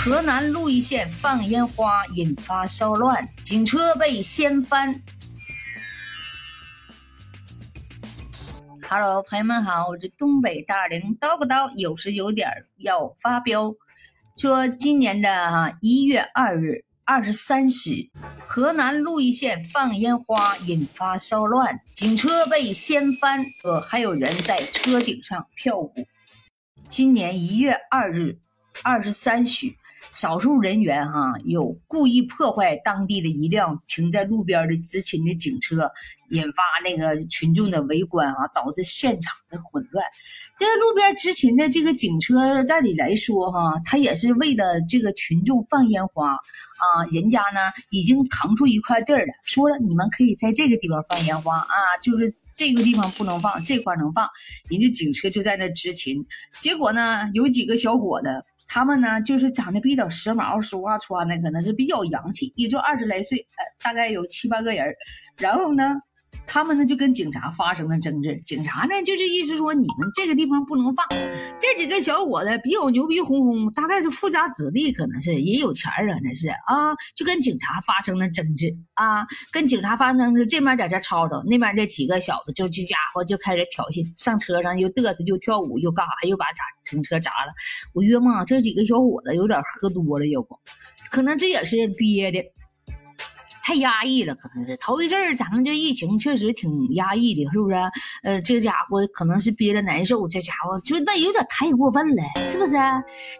河南鹿邑县放烟花引发骚乱，警车被掀翻。Hello，朋友们好，我是东北大龄叨不叨，有时有点要发飙。说今年的哈一月二日二十三时，河南鹿邑县放烟花引发骚乱，警车被掀翻，呃，还有人在车顶上跳舞。今年一月二日二十三许。少数人员哈有故意破坏当地的一辆停在路边的执勤的警车，引发那个群众的围观啊，导致现场的混乱。这个路边执勤的这个警车，照理来说哈，他也是为了这个群众放烟花啊，人家呢已经腾出一块地儿了，说了你们可以在这个地方放烟花啊，就是这个地方不能放，这块能放。人家警车就在那执勤，结果呢有几个小伙子。他们呢，就是长得比较时髦，说话穿的可能是比较洋气，也就二十来岁，呃，大概有七八个人然后呢。他们呢就跟警察发生了争执，警察呢就是意思说你们这个地方不能放。这几个小伙子比较牛逼哄哄，大概是富家子弟，可能是也有钱儿，可能是啊，就跟警察发生了争执啊，跟警察发生争，这边在这吵吵，那边这几个小子就这家伙就开始挑衅，上车上又嘚瑟又跳舞又干啥，又把砸停车砸了。我约摸这几个小伙子有点喝多了，要不，可能这也是憋的。太压抑了，可能是头一阵儿，咱们这疫情确实挺压抑的，是不是？呃，这家伙可能是憋着难受，这家伙就那有点太过分了，是不是？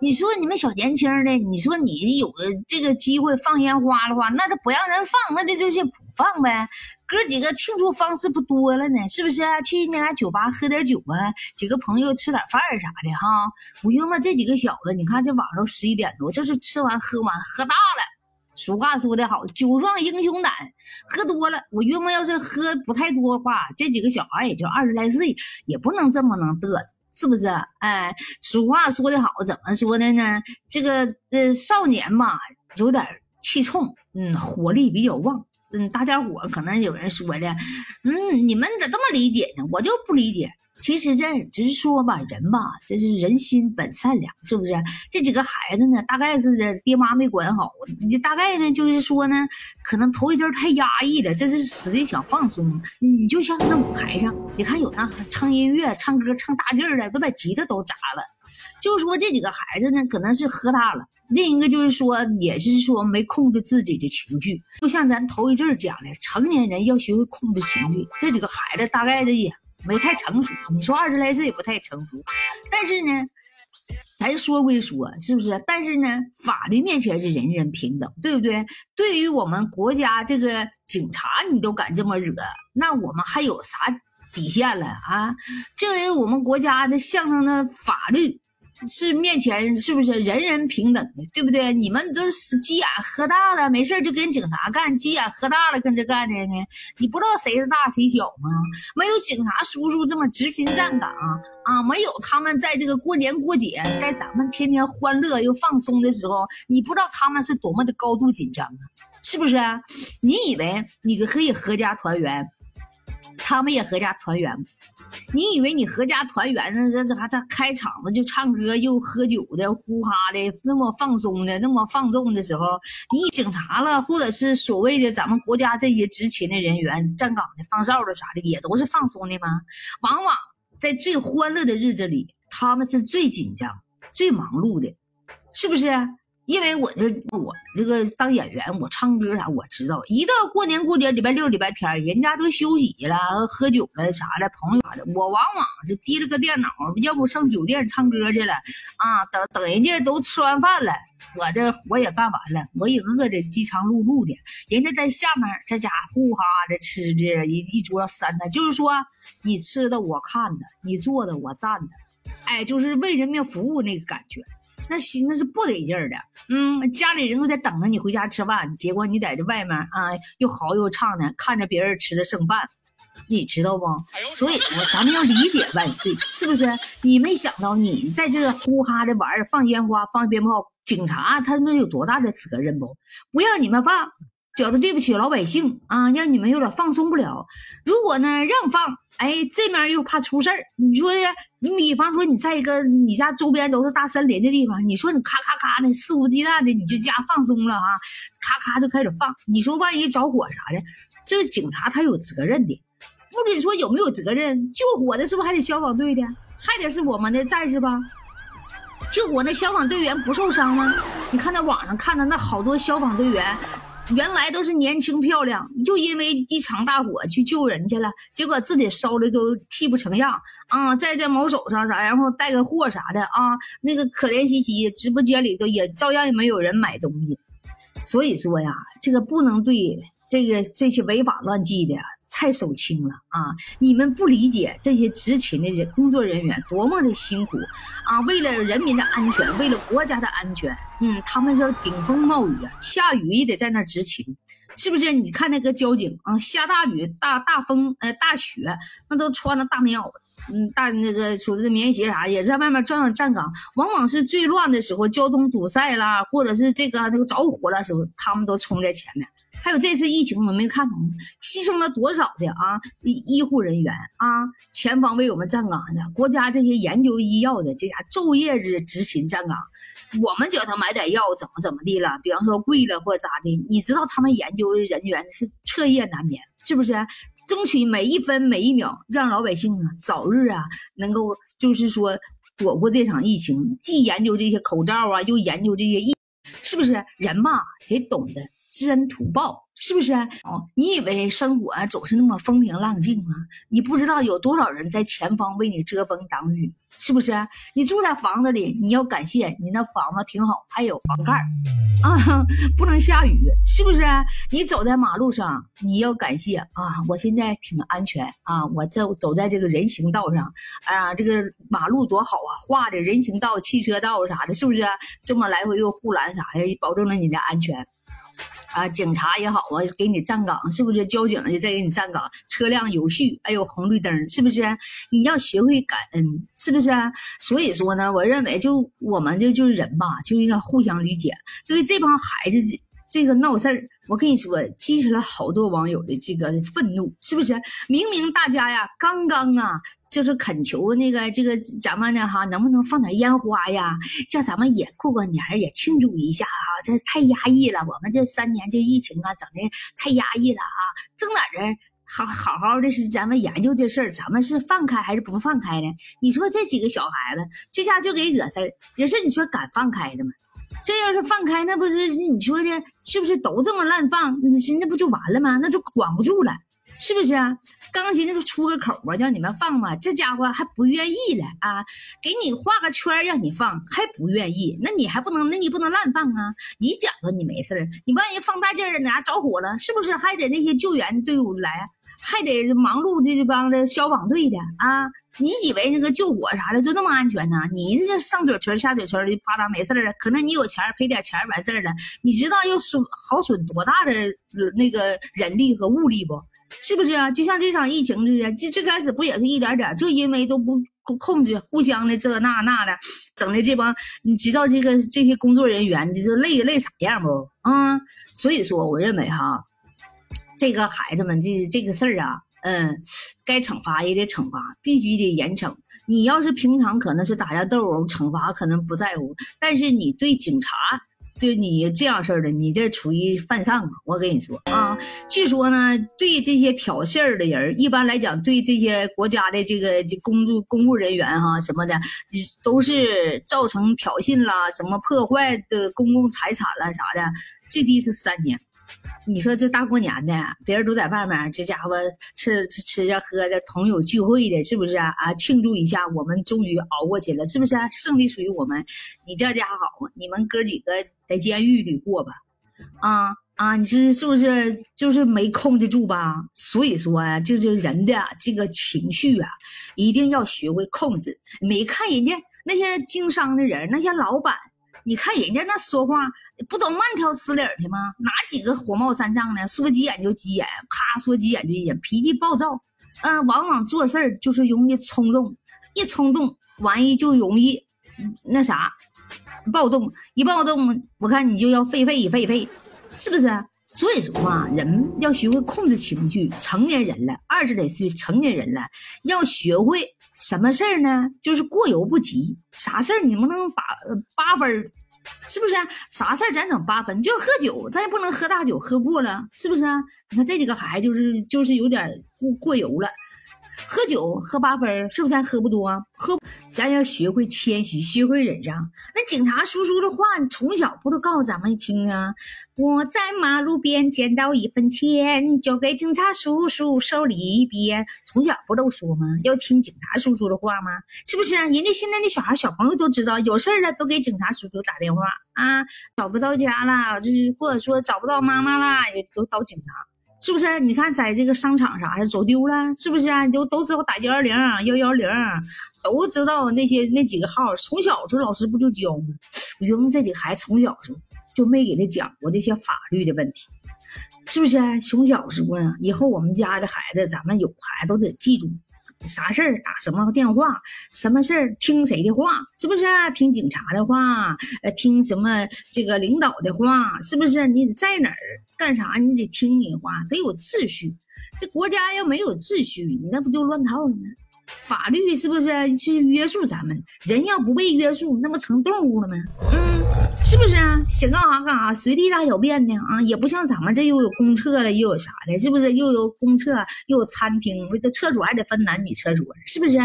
你说你们小年轻的，你说你有这个机会放烟花的话，那他不让人放，那就就是不放呗。哥几个庆祝方式不多了呢，是不是？去那家酒吧喝点酒啊，几个朋友吃点饭啥的哈。不用了，这几个小子，你看这晚上都十一点多，这是吃完喝完喝大了。俗话说得好，酒壮英雄胆。喝多了，我约摸要是喝不太多的话，这几个小孩也就二十来岁，也不能这么能嘚瑟，是不是？哎，俗话说得好，怎么说的呢？这个呃，少年嘛，有点气冲，嗯，火力比较旺。嗯，大家伙可能有人说的，嗯，你们咋这么理解呢？我就不理解。其实这只是说吧，人吧，这是人心本善良，是不是？这几个孩子呢，大概是爹妈没管好，你大概呢就是说呢，可能头一阵太压抑了，这是使劲想放松。你就像那舞台上，你看有那唱音乐、唱歌唱大劲儿的，都把吉他都砸了。就说这几个孩子呢，可能是喝大了；另一个就是说，也是说没控制自己的情绪。就像咱头一阵讲的，成年人要学会控制情绪。这几个孩子大概的也。没太成熟，你说二十来岁也不太成熟，但是呢，咱说归说，是不是？但是呢，法律面前是人人平等，对不对？对于我们国家这个警察，你都敢这么惹，那我们还有啥底线了啊？这为我们国家的象征的法律。是面前是不是人人平等的，对不对？你们都是鸡眼喝大了，没事就跟警察干；鸡眼喝大了跟这干的呢？你不知道谁是大谁小吗？没有警察叔叔这么执勤站岗啊，没有他们在这个过年过节，在咱们天天欢乐又放松的时候，你不知道他们是多么的高度紧张啊，是不是？你以为你可以合家团圆，他们也合家团圆？你以为你合家团圆呢？这这还这开场子就唱歌又喝酒的，呼哈的那么放松的，那么放纵的时候，你警察了，或者是所谓的咱们国家这些执勤的人员站岗的放哨的啥的，也都是放松的吗？往往在最欢乐的日子里，他们是最紧张、最忙碌的，是不是？因为我这我这个当演员，我唱歌啥我知道。一到过年过节，礼拜六、礼拜天，人家都休息了，喝酒了啥的，朋友啥的，我往往是提了个电脑，要不上酒店唱歌去了啊。等等，人家都吃完饭了，我这活也干完了，我也饿的饥肠辘辘的，人家在下面这家呼哈的吃的，一一桌三菜，就是说你吃的我看的，你做的我赞的，哎，就是为人民服务那个感觉。那心那是不得劲儿的，嗯，家里人都在等着你回家吃饭，结果你在这外面啊，又嚎又唱的，看着别人吃的剩饭，你知道不？所以说，咱们要理解万岁，是不是？你没想到，你在这呼哈的玩儿，放烟花，放鞭炮，警察他们有多大的责任不？不让你们放，觉得对不起老百姓啊，让你们有点放松不了。如果呢让放，哎，这面又怕出事儿。你说呀，你比方说你在一个你家周边都是大森林的地方，你说你咔咔咔的肆无忌惮的，你就家放松了哈，咔咔就开始放。你说万一着火啥的，这警察他有责任的。不仅说有没有责任，救火的是不是还得消防队的，还得是我们的战士吧？救火那消防队员不受伤吗？你看那网上看的那好多消防队员。原来都是年轻漂亮，就因为一场大火去救人去了，结果自己烧的都气不成样啊！在这某手上啥，然后带个货啥的啊，那个可怜兮兮，直播间里头也照样也没有人买东西。所以说呀，这个不能对这个这些违法乱纪的。太手轻了啊！你们不理解这些执勤的人工作人员多么的辛苦啊！为了人民的安全，为了国家的安全，嗯，他们说顶风冒雨啊，下雨也得在那执勤，是不是？你看那个交警啊，下大雨、大大风、呃大雪，那都穿着大棉袄，嗯，大那个说的棉鞋啥，也在外面转转站岗。往往是最乱的时候，交通堵塞啦，或者是这个那个着火的时候，他们都冲在前面。还有这次疫情，我们没看懂，牺牲了多少的啊医医护人员啊，前方为我们站岗的国家这些研究医药的，这家昼夜日执勤站岗。我们叫他买点药，怎么怎么地了？比方说贵了或咋的？你知道他们研究的人员是彻夜难眠，是不是？争取每一分每一秒，让老百姓啊早日啊能够就是说躲过这场疫情。既研究这些口罩啊，又研究这些疫，是不是？人嘛得懂得。知恩图报是不是？哦，你以为生活总是那么风平浪静吗？你不知道有多少人在前方为你遮风挡雨。是不是？你住在房子里，你要感谢你那房子挺好，还有房盖啊，不能下雨，是不是？你走在马路上，你要感谢啊，我现在挺安全啊，我走走在这个人行道上啊，这个马路多好啊，画的人行道、汽车道啥的，是不是？这么来回又护栏啥的，保证了你的安全。啊，警察也好啊，给你站岗，是不是？交警也在给你站岗，车辆有序，还有红绿灯，是不是？你要学会感恩，是不是？所以说呢，我认为就我们这就是人吧，就应该互相理解。所以这帮孩子这个闹事儿，我跟你说，激起了好多网友的这个愤怒，是不是？明明大家呀，刚刚啊。就是恳求那个这个咱们呢哈，能不能放点烟花呀？叫咱们也过过年也庆祝一下哈。这太压抑了，我们这三年这疫情啊，整的太压抑了啊。正在这好好好的是咱们研究这事儿，咱们是放开还是不放开呢？你说这几个小孩子，这家就给惹事儿，惹事儿，你说敢放开的吗？这要是放开，那不是你说的，是不是都这么滥放？那那不就完了吗？那就管不住了。是不是啊？刚寻思出个口啊，让你们放嘛，这家伙还不愿意了啊！给你画个圈让你放，还不愿意，那你还不能，那你不能乱放啊！你讲说你没事你万一放大劲儿了，哪着火了，是不是还得那些救援队伍来，还得忙碌的这帮的消防队的啊？你以为那个救火啥的就那么安全呢？你这上嘴唇下嘴唇的，啪嗒没事了，可能你有钱赔点钱完事儿了，你知道要损耗损多大的那个人力和物力不？是不是啊？就像这场疫情似的，最最开始不也是一点点，就因为都不控制，互相的这那那的，整的这帮，你知道这个这些工作人员，这就累累啥样不？啊，所以说我认为哈，这个孩子们这这个事儿啊，嗯，该惩罚也得惩罚，必须得严惩。你要是平常可能是打架斗殴，惩罚可能不在乎，但是你对警察。就你这样事儿的，你这处于犯上啊！我跟你说啊，据说呢，对这些挑衅儿的人，一般来讲，对这些国家的这个工作公务人员哈什么的，都是造成挑衅啦，什么破坏的公共财产啦啥的，最低是三年。你说这大过年的，别人都在外面，这家伙吃吃吃着喝着，朋友聚会的，是不是啊？庆祝一下，我们终于熬过去了，是不是？胜利属于我们。你这家好，你们哥几个在监狱里过吧？啊啊，你这是不是就是没控制住吧？所以说啊，就是人的这个情绪啊，一定要学会控制。没看人家那些经商的人，那些老板。你看人家那说话不都慢条斯理的吗？哪几个火冒三丈的？说急眼就急眼，咔说急眼就急眼，脾气暴躁。嗯，往往做事儿就是容易冲动，一冲动完一就容易那啥暴动，一暴动我看你就要废废废废，是不是？所以说嘛，人要学会控制情绪。成年人了，二十来岁，成年人了，要学会什么事儿呢？就是过犹不及。啥事儿你不能把八分，是不是？啥事儿咱整八分？就喝酒，咱也不能喝大酒，喝过了，是不是？你看这几个孩子就是就是有点过过油了。喝酒喝八分是不是咱喝不多？喝，咱要学会谦虚，学会忍让。那警察叔叔的话，你从小不都告诉咱们听啊？我在马路边捡到一分钱，交给警察叔叔手里边。从小不都说吗？要听警察叔叔的话吗？是不是？人家现在的小孩小朋友都知道，有事儿了都给警察叔叔打电话啊。找不到家了，就是或者说找不到妈妈了，也都找警察。是不是？你看，在这个商场啥的走丢了，是不是啊？都都知道打幺幺零、幺幺零，都知道那些那几个号。从小时候老师不就教吗？我觉得这几个孩子从小时候就没给他讲过这些法律的问题，是不是？从小时候啊，以后我们家的孩子，咱们有孩子都得记住。啥事儿打什么电话？什么事儿听谁的话？是不是听警察的话？呃，听什么这个领导的话？是不是你在哪儿干啥？你得听人话，得有秩序。这国家要没有秩序，你那不就乱套了吗？法律是不是去约束咱们？人要不被约束，那不成动物了吗？嗯。是不是啊？想干啥干啥，随地大小便呢啊，也不像咱们这又有公厕了，又有啥的，是不是？又有公厕，又有餐厅，这厕所还得分男女厕所，是不是啊？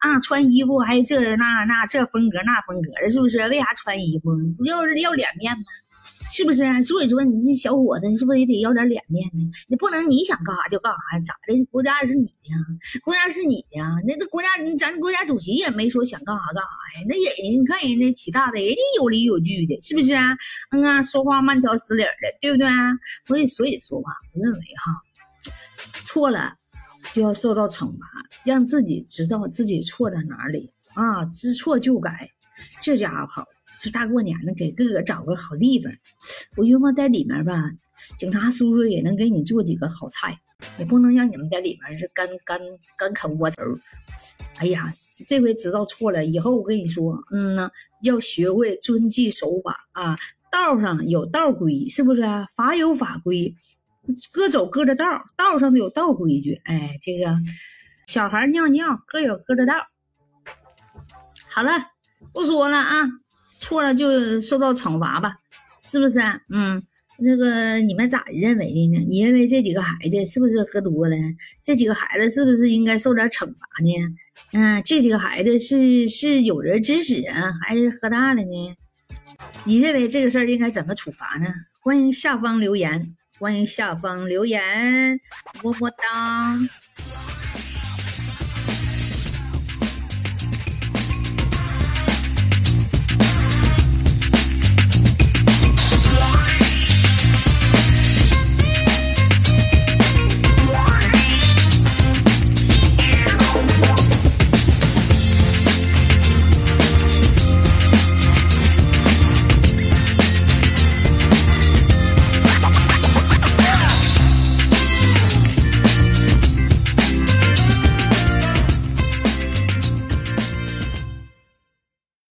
啊，穿衣服还这那那这风格那风格的，是不是？为啥穿衣服？不要要脸面吗？是不是？所以说，你这小伙子，你是不是也得要点脸面呢？你不能你想干啥就干啥呀？咋的？国家也是你的呀，国家是你的呀。那个国家，咱国家主席也没说想干啥干啥呀。那人，你看人家习大的，人家有理有据的，是不是啊？嗯啊，说话慢条斯理的，对不对？所以，所以说吧，我认为哈，错了就要受到惩罚，让自己知道自己错在哪里啊，知错就改。这家伙好这大过年的，给哥哥找个好地方，我约摸在里面吧，警察叔叔也能给你做几个好菜，也不能让你们在里面是干干干啃窝头。哎呀，这回知道错了，以后我跟你说，嗯呢，要学会遵纪守法啊，道上有道规，是不是？法有法规，各走各的道，道上都有道规矩。哎，这个小孩尿尿各有各的道。好了，不说了啊。错了就受到惩罚吧，是不是？嗯，那个你们咋认为的呢？你认为这几个孩子是不是喝多了？这几个孩子是不是应该受点惩罚呢？嗯，这几个孩子是是有人指使啊，还是喝大了呢？你认为这个事儿应该怎么处罚呢？欢迎下方留言，欢迎下方留言，么么哒。